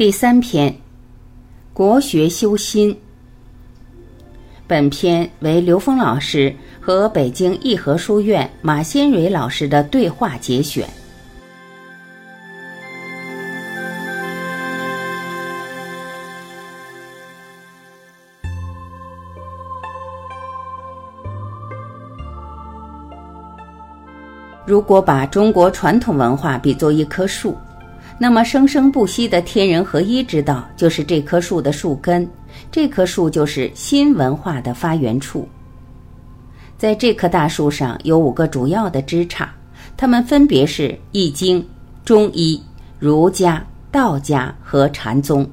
第三篇，国学修心。本篇为刘峰老师和北京义和书院马先蕊老师的对话节选。如果把中国传统文化比作一棵树。那么生生不息的天人合一之道，就是这棵树的树根。这棵树就是新文化的发源处。在这棵大树上有五个主要的枝杈，它们分别是《易经》、中医、儒家、道家和禅宗。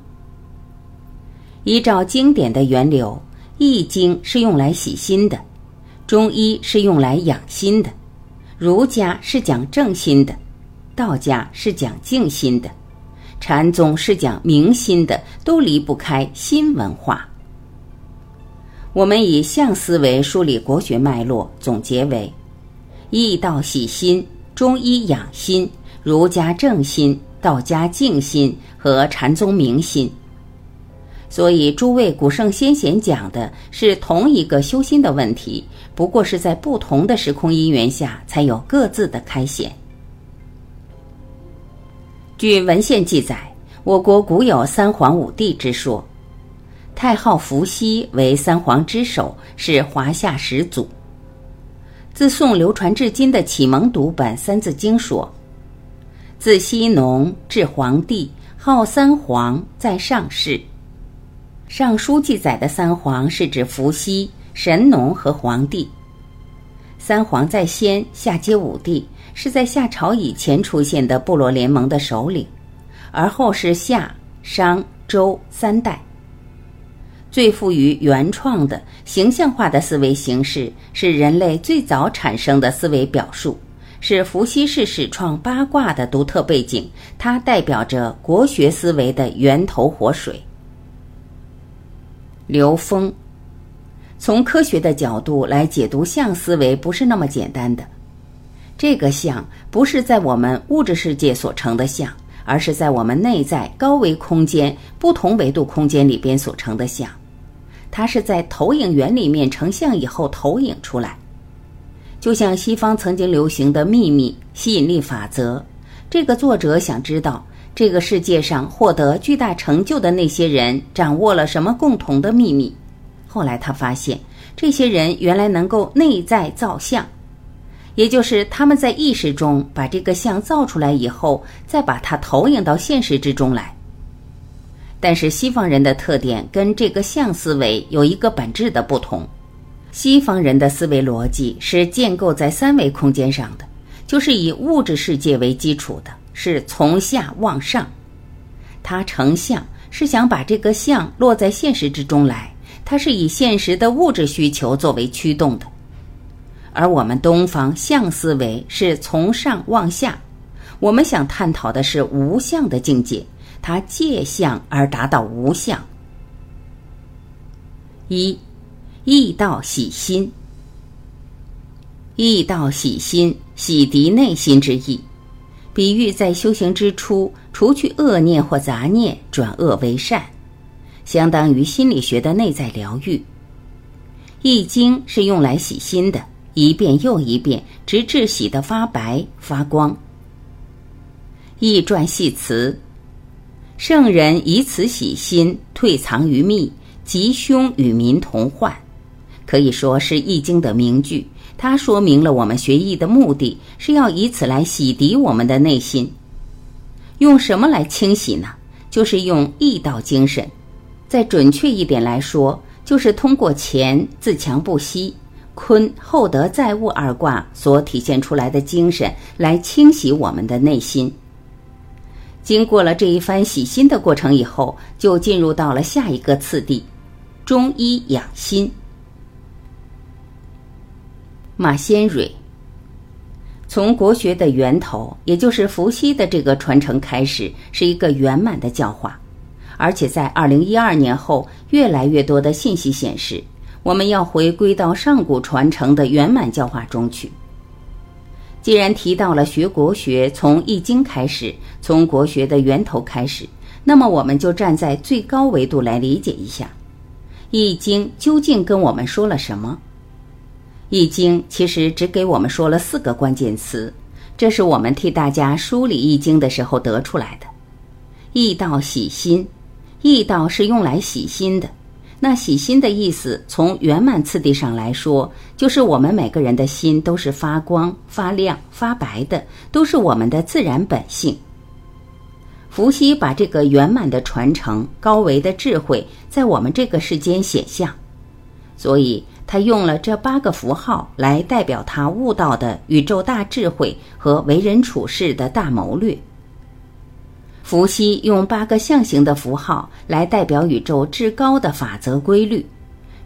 依照经典的源流，《易经》是用来洗心的，中医是用来养心的，儒家是讲正心的。道家是讲静心的，禅宗是讲明心的，都离不开心文化。我们以象思维梳理国学脉络，总结为：易道喜心，中医养心，儒家正心，道家静心和禅宗明心。所以，诸位古圣先贤讲的是同一个修心的问题，不过是在不同的时空因缘下，才有各自的开显。据文献记载，我国古有三皇五帝之说，太昊伏羲为三皇之首，是华夏始祖。自宋流传至今的启蒙读本《三字经》说：“自羲农至黄帝，号三皇，在上世。”《尚书》记载的三皇是指伏羲、神农和黄帝。三皇在先，下接五帝。是在夏朝以前出现的部落联盟的首领，而后是夏、商、周三代。最富于原创的形象化的思维形式，是人类最早产生的思维表述，是伏羲氏始创八卦的独特背景。它代表着国学思维的源头活水。刘峰，从科学的角度来解读象思维，不是那么简单的。这个相不是在我们物质世界所成的相，而是在我们内在高维空间、不同维度空间里边所成的相。它是在投影源里面成像以后投影出来。就像西方曾经流行的秘密吸引力法则，这个作者想知道这个世界上获得巨大成就的那些人掌握了什么共同的秘密。后来他发现，这些人原来能够内在造像。也就是他们在意识中把这个像造出来以后，再把它投影到现实之中来。但是西方人的特点跟这个像思维有一个本质的不同，西方人的思维逻辑是建构在三维空间上的，就是以物质世界为基础的，是从下往上。他成像是想把这个像落在现实之中来，它是以现实的物质需求作为驱动的。而我们东方相思维是从上往下，我们想探讨的是无相的境界，它借相而达到无相。一，易道洗心。易道洗心，洗涤内心之意，比喻在修行之初，除去恶念或杂念，转恶为善，相当于心理学的内在疗愈。易经是用来洗心的。一遍又一遍，直至洗得发白发光。易传系辞：圣人以此洗心，退藏于密，吉凶与民同患。可以说是《易经》的名句。它说明了我们学易的目的是要以此来洗涤我们的内心。用什么来清洗呢？就是用易道精神。再准确一点来说，就是通过钱自强不息。坤厚德载物二卦所体现出来的精神，来清洗我们的内心。经过了这一番洗心的过程以后，就进入到了下一个次第——中医养心。马先蕊从国学的源头，也就是伏羲的这个传承开始，是一个圆满的教化，而且在二零一二年后，越来越多的信息显示。我们要回归到上古传承的圆满教化中去。既然提到了学国学从易经开始，从国学的源头开始，那么我们就站在最高维度来理解一下，《易经》究竟跟我们说了什么？《易经》其实只给我们说了四个关键词，这是我们替大家梳理《易经》的时候得出来的。易道喜心，易道是用来喜心的。那喜心的意思，从圆满次第上来说，就是我们每个人的心都是发光、发亮、发白的，都是我们的自然本性。伏羲把这个圆满的传承、高维的智慧，在我们这个世间显象，所以他用了这八个符号来代表他悟到的宇宙大智慧和为人处事的大谋略。伏羲用八个象形的符号来代表宇宙至高的法则规律，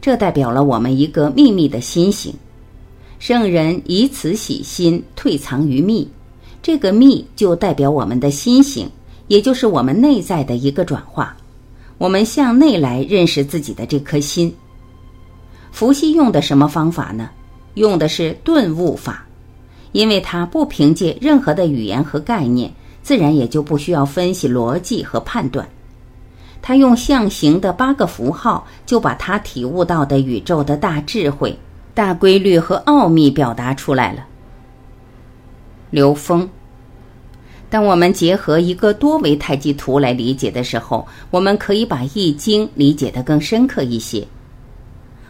这代表了我们一个秘密的心形。圣人以此喜心，退藏于密，这个密就代表我们的心形，也就是我们内在的一个转化。我们向内来认识自己的这颗心。伏羲用的什么方法呢？用的是顿悟法，因为他不凭借任何的语言和概念。自然也就不需要分析逻辑和判断，他用象形的八个符号，就把他体悟到的宇宙的大智慧、大规律和奥秘表达出来了。刘峰，当我们结合一个多维太极图来理解的时候，我们可以把《易经》理解的更深刻一些。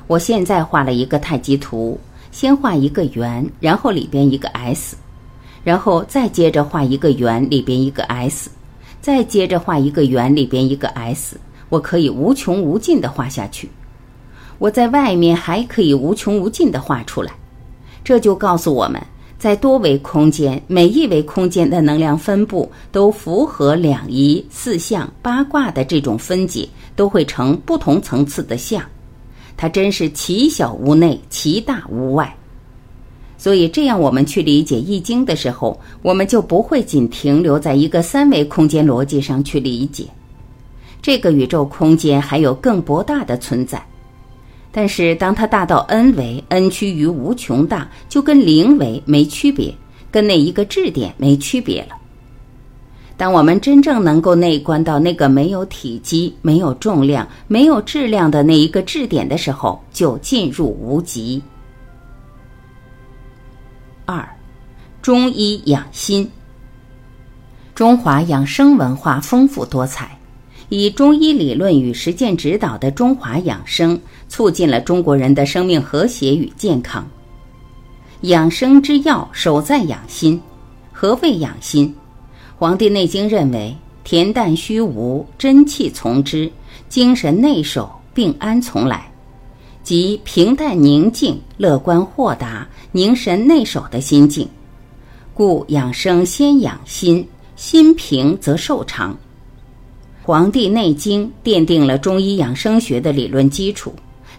我现在画了一个太极图，先画一个圆，然后里边一个 S。然后再接着画一个圆，里边一个 S，再接着画一个圆，里边一个 S，我可以无穷无尽的画下去。我在外面还可以无穷无尽的画出来。这就告诉我们，在多维空间，每一维空间的能量分布都符合两仪、四象、八卦的这种分解，都会成不同层次的象。它真是奇小无内，奇大无外。所以，这样我们去理解《易经》的时候，我们就不会仅停留在一个三维空间逻辑上去理解。这个宇宙空间还有更博大的存在，但是当它大到 n 维，n 趋于无穷大，就跟零维没区别，跟那一个质点没区别了。当我们真正能够内观到那个没有体积、没有重量、没有质量的那一个质点的时候，就进入无极。二，中医养心。中华养生文化丰富多彩，以中医理论与实践指导的中华养生，促进了中国人的生命和谐与健康。养生之要，首在养心。何谓养心？《黄帝内经》认为：恬淡虚无，真气从之；精神内守，病安从来。即平淡宁静、乐观豁达、凝神内守的心境，故养生先养心，心平则寿长。《黄帝内经》奠定了中医养生学的理论基础，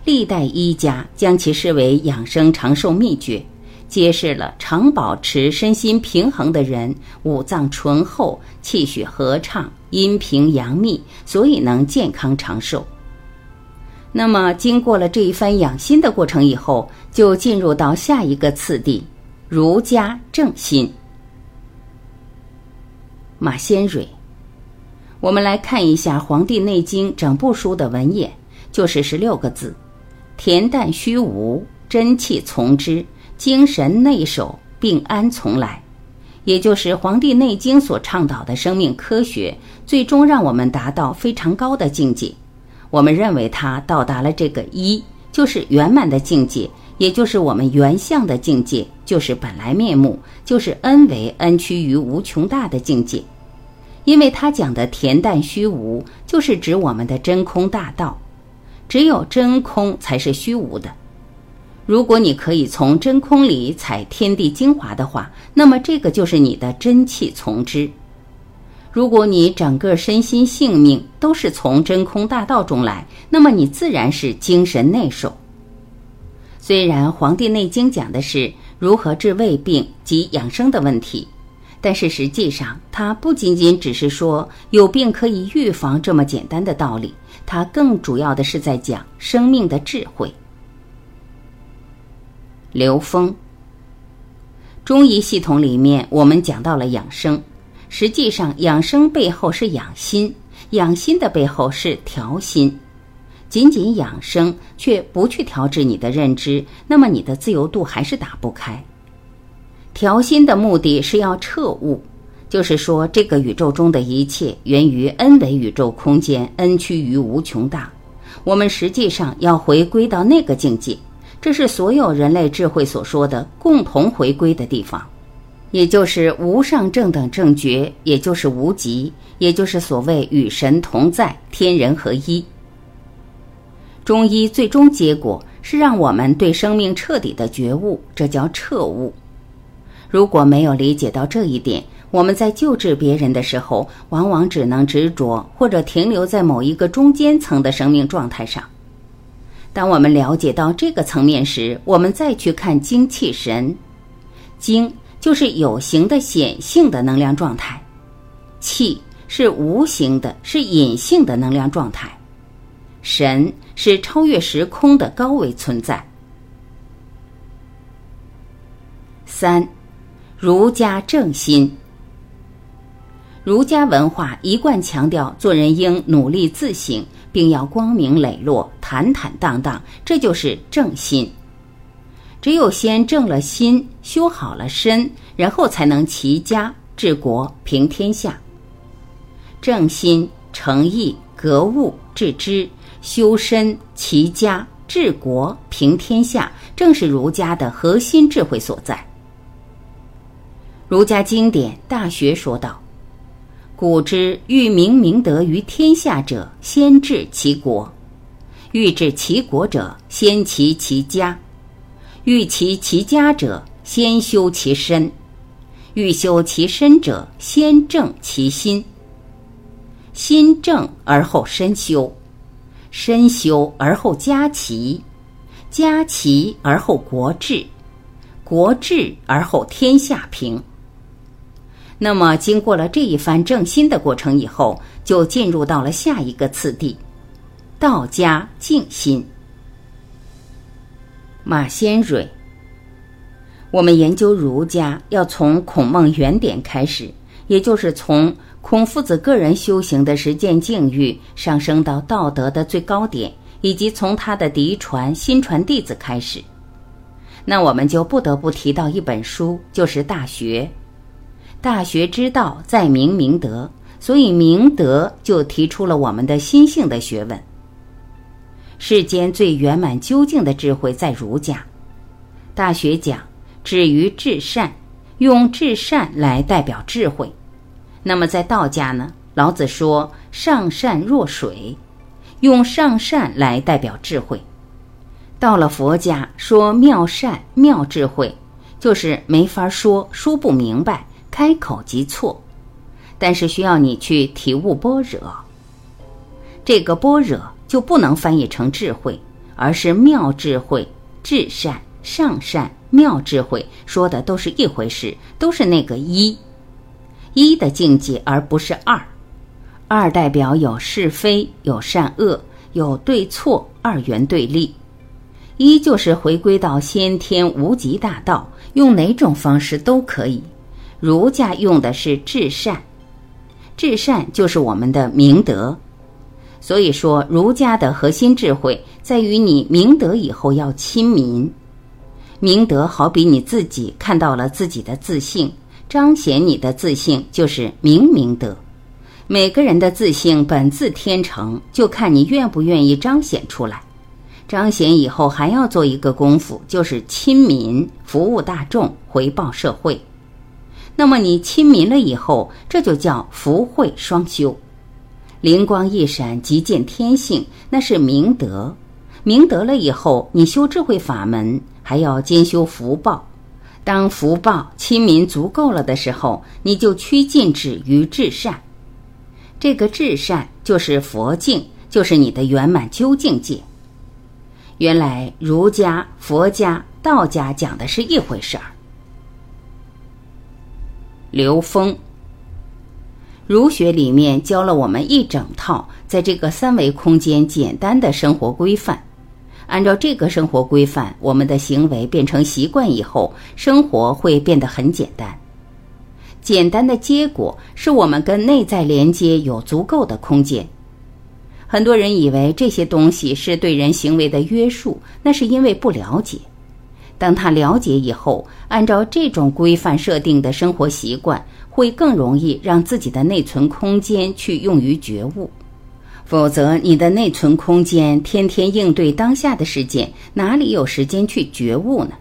历代医家将其视为养生长寿秘诀，揭示了常保持身心平衡的人，五脏醇厚、气血和畅、阴平阳秘，所以能健康长寿。那么，经过了这一番养心的过程以后，就进入到下一个次第——儒家正心。马先蕊，我们来看一下《黄帝内经》整部书的文眼，就是十六个字：恬淡虚无，真气从之，精神内守，病安从来。也就是《黄帝内经》所倡导的生命科学，最终让我们达到非常高的境界。我们认为他到达了这个一，就是圆满的境界，也就是我们原相的境界，就是本来面目，就是 n 为 n 趋于无穷大的境界。因为他讲的恬淡虚无，就是指我们的真空大道，只有真空才是虚无的。如果你可以从真空里采天地精华的话，那么这个就是你的真气从之。如果你整个身心性命都是从真空大道中来，那么你自然是精神内守。虽然《黄帝内经》讲的是如何治胃病及养生的问题，但是实际上它不仅仅只是说有病可以预防这么简单的道理，它更主要的是在讲生命的智慧。刘峰，中医系统里面我们讲到了养生。实际上，养生背后是养心，养心的背后是调心。仅仅养生却不去调制你的认知，那么你的自由度还是打不开。调心的目的是要彻悟，就是说这个宇宙中的一切源于 n 维宇宙空间，n 趋于无穷大。我们实际上要回归到那个境界，这是所有人类智慧所说的共同回归的地方，也就是无上正等正觉，也就是无极，也就是所谓与神同在，天人合一。中医最终结果是让我们对生命彻底的觉悟，这叫彻悟。如果没有理解到这一点，我们在救治别人的时候，往往只能执着或者停留在某一个中间层的生命状态上。当我们了解到这个层面时，我们再去看精气神，精就是有形的显性的能量状态，气是无形的，是隐性的能量状态，神。是超越时空的高维存在。三，儒家正心。儒家文化一贯强调做人应努力自省，并要光明磊落、坦坦荡荡，这就是正心。只有先正了心，修好了身，然后才能齐家治国平天下。正心、诚意、格物、致知。修身齐家治国平天下，正是儒家的核心智慧所在。儒家经典《大学》说道：“古之欲明明德于天下者，先治其国；欲治其国者，先齐其家；欲齐其家者，先修其身；欲修其身者，先正其心。心正而后身修。”身修而后家齐，家齐而后国治，国治而后天下平。那么，经过了这一番正心的过程以后，就进入到了下一个次第——道家静心。马先蕊，我们研究儒家要从孔孟原点开始，也就是从。孔夫子个人修行的实践境遇上升到道德的最高点，以及从他的嫡传、新传弟子开始，那我们就不得不提到一本书，就是《大学》。大学之道，在明明德，所以明德就提出了我们的心性的学问。世间最圆满究竟的智慧在儒家，《大学》讲止于至善，用至善来代表智慧。那么在道家呢，老子说“上善若水”，用上善来代表智慧；到了佛家说“妙善妙智慧”，就是没法说，说不明白，开口即错。但是需要你去体悟般若，这个般若就不能翻译成智慧，而是妙智慧、至善、上善、妙智慧，说的都是一回事，都是那个一。一的境界，而不是二。二代表有是非、有善恶、有对错，二元对立。一就是回归到先天无极大道，用哪种方式都可以。儒家用的是至善，至善就是我们的明德。所以说，儒家的核心智慧在于你明德以后要亲民。明德好比你自己看到了自己的自信。彰显你的自信就是明明德。每个人的自信本自天成，就看你愿不愿意彰显出来。彰显以后还要做一个功夫，就是亲民，服务大众，回报社会。那么你亲民了以后，这就叫福慧双修，灵光一闪即见天性，那是明德。明德了以后，你修智慧法门，还要兼修福报。当福报亲民足够了的时候，你就趋近止于至善。这个至善就是佛境，就是你的圆满究竟界。原来儒家、佛家、道家讲的是一回事儿。刘峰，儒学里面教了我们一整套，在这个三维空间简单的生活规范。按照这个生活规范，我们的行为变成习惯以后，生活会变得很简单。简单的结果是我们跟内在连接有足够的空间。很多人以为这些东西是对人行为的约束，那是因为不了解。当他了解以后，按照这种规范设定的生活习惯，会更容易让自己的内存空间去用于觉悟。否则，你的内存空间天天应对当下的事件，哪里有时间去觉悟呢？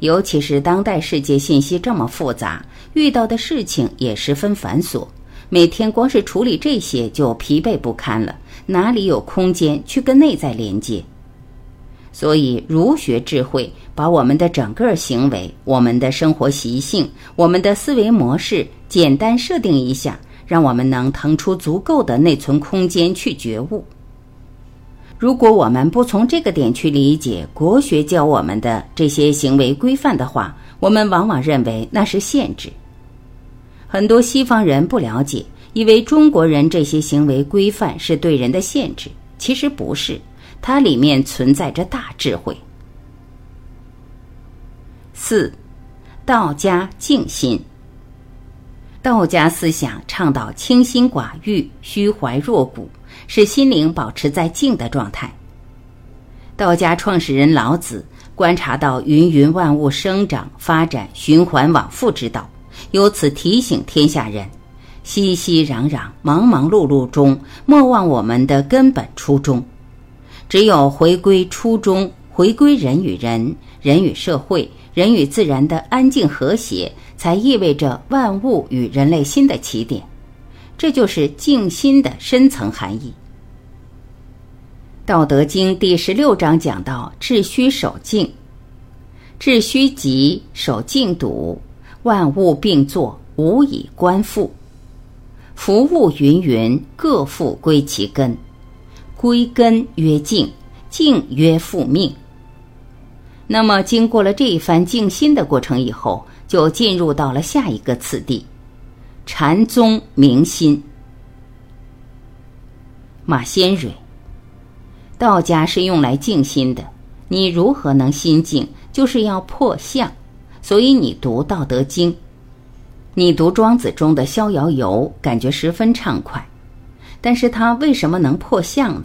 尤其是当代世界信息这么复杂，遇到的事情也十分繁琐，每天光是处理这些就疲惫不堪了，哪里有空间去跟内在连接？所以，儒学智慧把我们的整个行为、我们的生活习性、我们的思维模式简单设定一下，让我们能腾出足够的内存空间去觉悟。如果我们不从这个点去理解国学教我们的这些行为规范的话，我们往往认为那是限制。很多西方人不了解，以为中国人这些行为规范是对人的限制，其实不是，它里面存在着大智慧。四，道家静心。道家思想倡导清心寡欲、虚怀若谷。使心灵保持在静的状态。道家创始人老子观察到芸芸万物生长、发展、循环往复之道，由此提醒天下人：熙熙攘攘、忙忙碌碌中，莫忘我们的根本初衷。只有回归初衷，回归人与人、人与社会、人与自然的安静和谐，才意味着万物与人类新的起点。这就是静心的深层含义。《道德经》第十六章讲到：“致虚守静，致虚极，守静笃，万物并作，无以观复。夫物芸芸，各复归其根。归根曰静，静曰复命。”那么，经过了这一番静心的过程以后，就进入到了下一个次第。禅宗明心，马先蕊。道家是用来静心的，你如何能心静？就是要破相。所以你读《道德经》，你读《庄子》中的《逍遥游》，感觉十分畅快。但是他为什么能破相呢？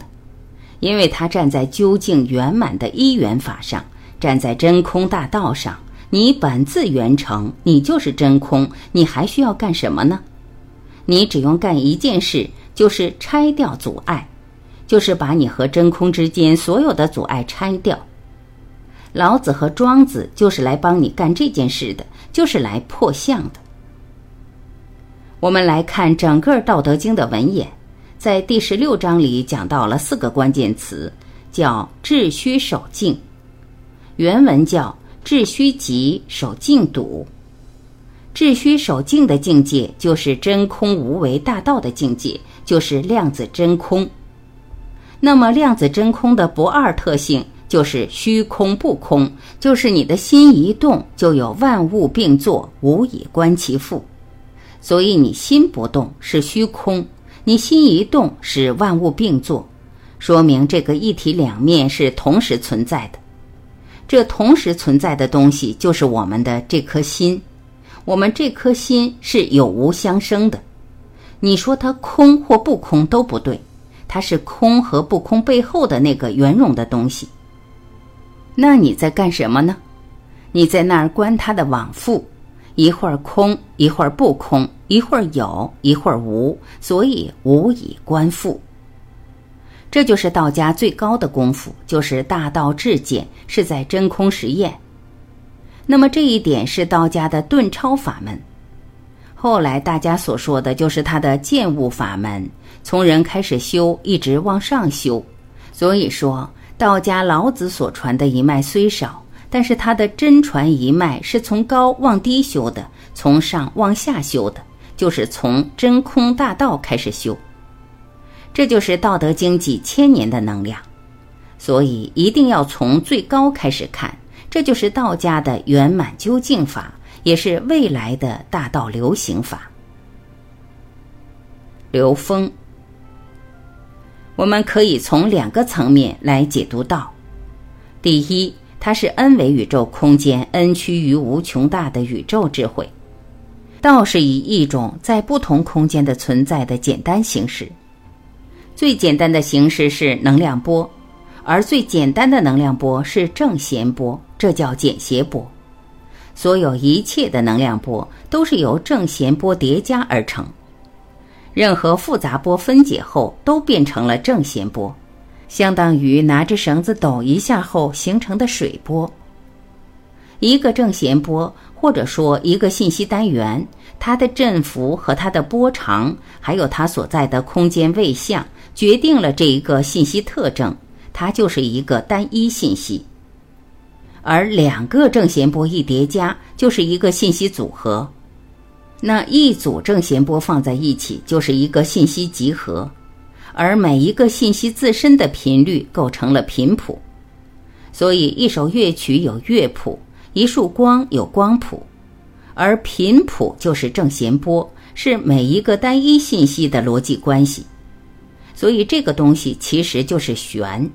因为他站在究竟圆满的一元法上，站在真空大道上。你本自圆成，你就是真空，你还需要干什么呢？你只用干一件事，就是拆掉阻碍，就是把你和真空之间所有的阻碍拆掉。老子和庄子就是来帮你干这件事的，就是来破相的。我们来看整个《道德经》的文眼，在第十六章里讲到了四个关键词，叫“致虚守静”，原文叫。致虚极，守静笃。致虚守静的境界，就是真空无为大道的境界，就是量子真空。那么，量子真空的不二特性，就是虚空不空，就是你的心一动，就有万物并作，无以观其复。所以，你心不动是虚空，你心一动使万物并作，说明这个一体两面是同时存在的。这同时存在的东西就是我们的这颗心，我们这颗心是有无相生的。你说它空或不空都不对，它是空和不空背后的那个圆融的东西。那你在干什么呢？你在那儿观它的往复，一会儿空，一会儿不空，一会儿有，一会儿无，所以无以观复。这就是道家最高的功夫，就是大道至简，是在真空实验。那么这一点是道家的顿超法门。后来大家所说的就是他的见悟法门，从人开始修，一直往上修。所以说，道家老子所传的一脉虽少，但是他的真传一脉是从高往低修的，从上往下修的，就是从真空大道开始修。这就是《道德经》几千年的能量，所以一定要从最高开始看。这就是道家的圆满究竟法，也是未来的大道流行法。流风，我们可以从两个层面来解读道：第一，它是 n 维宇宙空间 n 趋于无穷大的宇宙智慧；道是以一种在不同空间的存在的简单形式。最简单的形式是能量波，而最简单的能量波是正弦波，这叫简谐波。所有一切的能量波都是由正弦波叠加而成，任何复杂波分解后都变成了正弦波，相当于拿着绳子抖一下后形成的水波。一个正弦波，或者说一个信息单元，它的振幅和它的波长，还有它所在的空间位相，决定了这一个信息特征，它就是一个单一信息。而两个正弦波一叠加，就是一个信息组合。那一组正弦波放在一起，就是一个信息集合。而每一个信息自身的频率构成了频谱，所以一首乐曲有乐谱。一束光有光谱，而频谱就是正弦波，是每一个单一信息的逻辑关系。所以这个东西其实就是弦，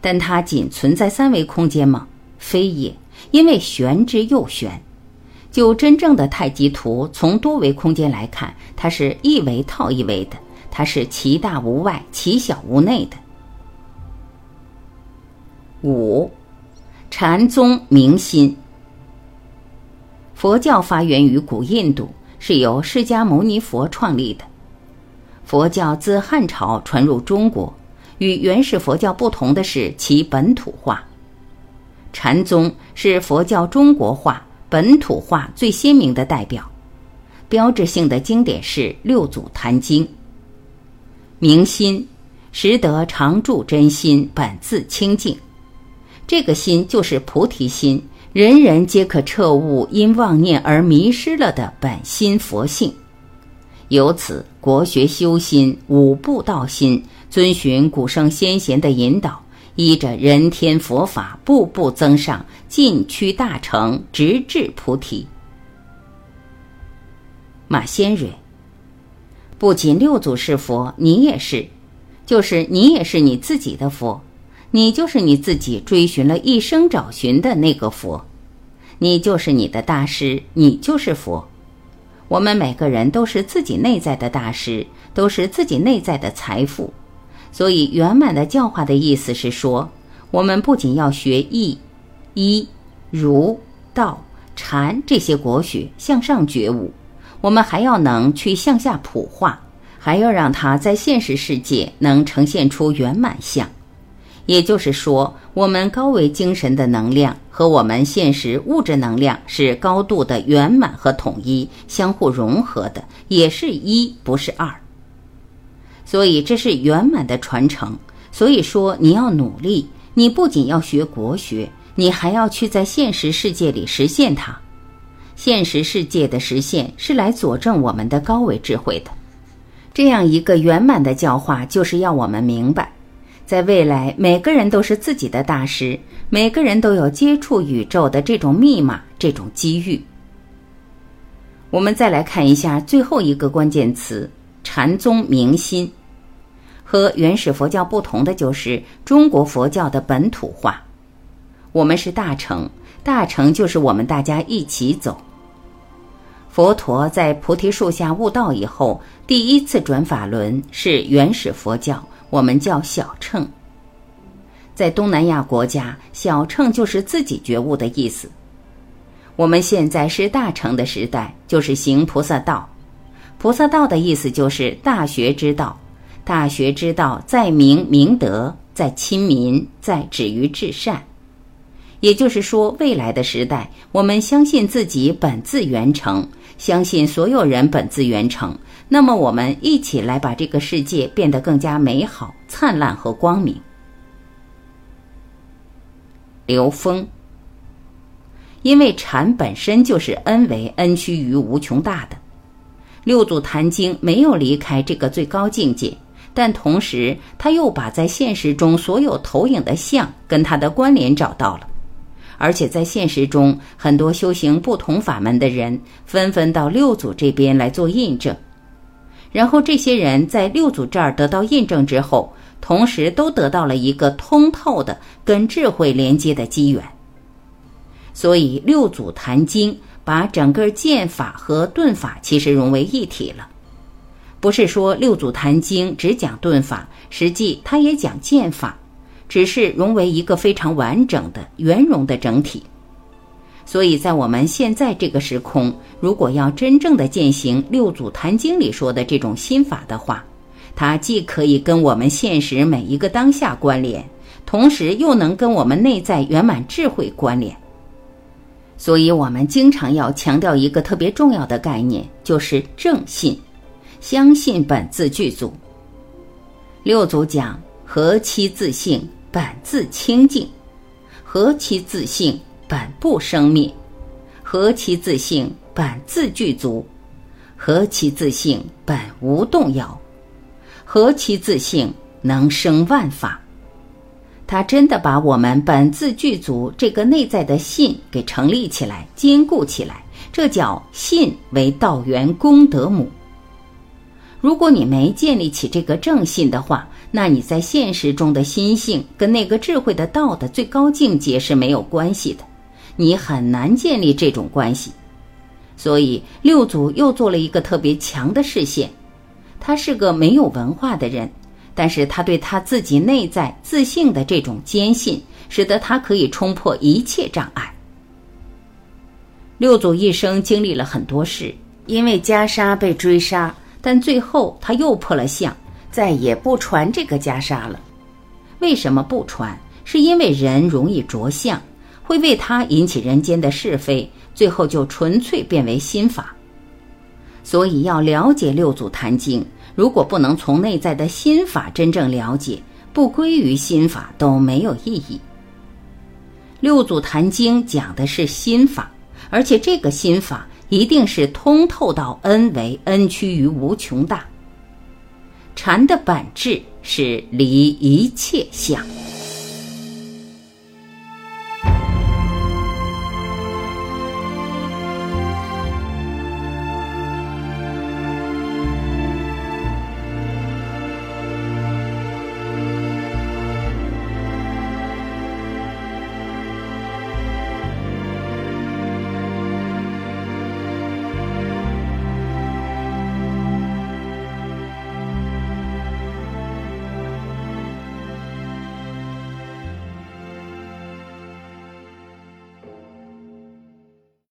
但它仅存在三维空间吗？非也，因为玄之又玄。就真正的太极图，从多维空间来看，它是一维套一维的，它是其大无外，其小无内的。五。禅宗明心。佛教发源于古印度，是由释迦牟尼佛创立的。佛教自汉朝传入中国，与原始佛教不同的是其本土化。禅宗是佛教中国化、本土化最鲜明的代表，标志性的经典是《六祖坛经》。明心，识得常住真心本自清净。这个心就是菩提心，人人皆可彻悟因妄念而迷失了的本心佛性。由此，国学修心、五步道心，遵循古圣先贤的引导，依着人天佛法，步步增上，进趋大成，直至菩提。马先蕊，不仅六祖是佛，你也是，就是你也是你自己的佛。你就是你自己追寻了一生找寻的那个佛，你就是你的大师，你就是佛。我们每个人都是自己内在的大师，都是自己内在的财富。所以，圆满的教化的意思是说，我们不仅要学易、一、儒、道、禅这些国学向上觉悟，我们还要能去向下普化，还要让它在现实世界能呈现出圆满相。也就是说，我们高维精神的能量和我们现实物质能量是高度的圆满和统一，相互融合的，也是一，不是二。所以这是圆满的传承。所以说，你要努力，你不仅要学国学，你还要去在现实世界里实现它。现实世界的实现是来佐证我们的高维智慧的。这样一个圆满的教化，就是要我们明白。在未来，每个人都是自己的大师，每个人都有接触宇宙的这种密码、这种机遇。我们再来看一下最后一个关键词：禅宗明心。和原始佛教不同的就是中国佛教的本土化。我们是大成，大乘就是我们大家一起走。佛陀在菩提树下悟道以后，第一次转法轮是原始佛教。我们叫小乘，在东南亚国家，小乘就是自己觉悟的意思。我们现在是大乘的时代，就是行菩萨道。菩萨道的意思就是大学之道，大学之道在明明德，在亲民，在止于至善。也就是说，未来的时代，我们相信自己本自圆成，相信所有人本自圆成。那么，我们一起来把这个世界变得更加美好、灿烂和光明。刘峰，因为禅本身就是恩为恩趋于无穷大的。六祖坛经没有离开这个最高境界，但同时他又把在现实中所有投影的像跟它的关联找到了，而且在现实中，很多修行不同法门的人纷纷到六祖这边来做印证。然后这些人在六祖这儿得到印证之后，同时都得到了一个通透的跟智慧连接的机缘。所以六祖坛经把整个剑法和遁法其实融为一体了。不是说六祖坛经只讲遁法，实际它也讲剑法，只是融为一个非常完整的圆融的整体。所以在我们现在这个时空，如果要真正的践行六祖坛经里说的这种心法的话，它既可以跟我们现实每一个当下关联，同时又能跟我们内在圆满智慧关联。所以，我们经常要强调一个特别重要的概念，就是正信。相信本自具足。六祖讲：何其自性，本自清净；何其自性，本不生灭；何其自性，本自具足；何其自性，本无动摇；何其自性，能生万法。他真的把我们本自具足这个内在的信给成立起来、坚固起来，这叫信为道源功德母。如果你没建立起这个正信的话，那你在现实中的心性跟那个智慧的道的最高境界是没有关系的，你很难建立这种关系。所以六祖又做了一个特别强的视线，他是个没有文化的人，但是他对他自己内在自信的这种坚信，使得他可以冲破一切障碍。六祖一生经历了很多事，因为袈裟被追杀。但最后他又破了相，再也不传这个袈裟了。为什么不传？是因为人容易着相，会为他引起人间的是非，最后就纯粹变为心法。所以要了解六祖坛经，如果不能从内在的心法真正了解，不归于心法都没有意义。六祖坛经讲的是心法，而且这个心法。一定是通透到 n 为 n 趋于无穷大。禅的本质是离一切相。